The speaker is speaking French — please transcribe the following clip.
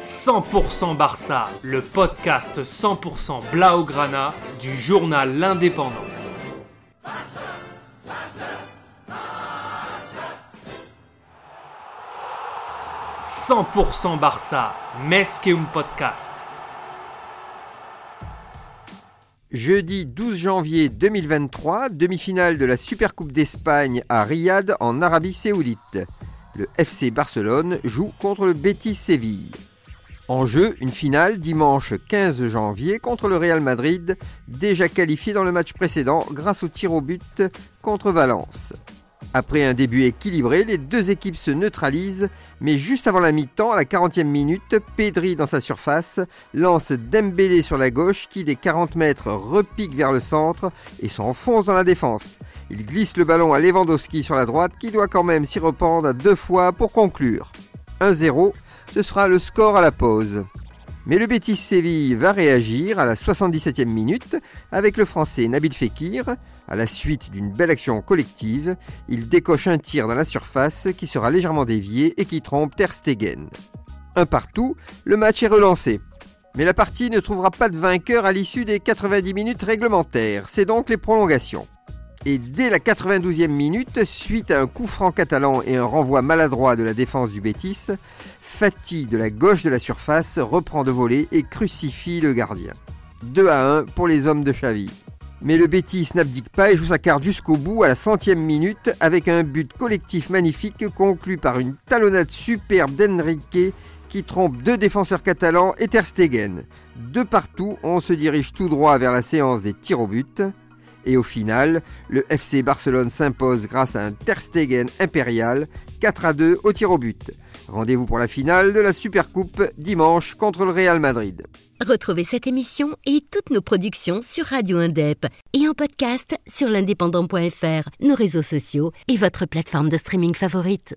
100% Barça, le podcast 100% Blaugrana du journal L'Indépendant. « 100% Barça, Mesqueum Podcast. Jeudi 12 janvier 2023, demi-finale de la Supercoupe d'Espagne à Riyad en Arabie Saoudite. Le FC Barcelone joue contre le Betis Séville. En jeu, une finale dimanche 15 janvier contre le Real Madrid, déjà qualifié dans le match précédent grâce au tir au but contre Valence. Après un début équilibré, les deux équipes se neutralisent, mais juste avant la mi-temps, à la 40e minute, Pedri dans sa surface lance Dembélé sur la gauche qui des 40 mètres repique vers le centre et s'enfonce dans la défense. Il glisse le ballon à Lewandowski sur la droite qui doit quand même s'y rependre deux fois pour conclure. 1-0 ce sera le score à la pause. Mais le Betis Séville va réagir à la 77e minute avec le français Nabil Fekir. À la suite d'une belle action collective, il décoche un tir dans la surface qui sera légèrement dévié et qui trompe Ter Stegen. Un partout, le match est relancé. Mais la partie ne trouvera pas de vainqueur à l'issue des 90 minutes réglementaires, c'est donc les prolongations. Et dès la 92e minute, suite à un coup franc catalan et un renvoi maladroit de la défense du Bétis, Fati de la gauche de la surface reprend de voler et crucifie le gardien. 2 à 1 pour les hommes de Xavi. Mais le Bétis n'abdique pas et joue sa carte jusqu'au bout à la centième minute avec un but collectif magnifique conclu par une talonnade superbe d'Enrique qui trompe deux défenseurs catalans et Ter Stegen. De partout, on se dirige tout droit vers la séance des tirs au but. Et au final, le FC Barcelone s'impose grâce à un Ter Stegen impérial 4 à 2 au tir au but. Rendez-vous pour la finale de la Supercoupe dimanche contre le Real Madrid. Retrouvez cette émission et toutes nos productions sur Radio Indep et en podcast sur l'indépendant.fr, nos réseaux sociaux et votre plateforme de streaming favorite.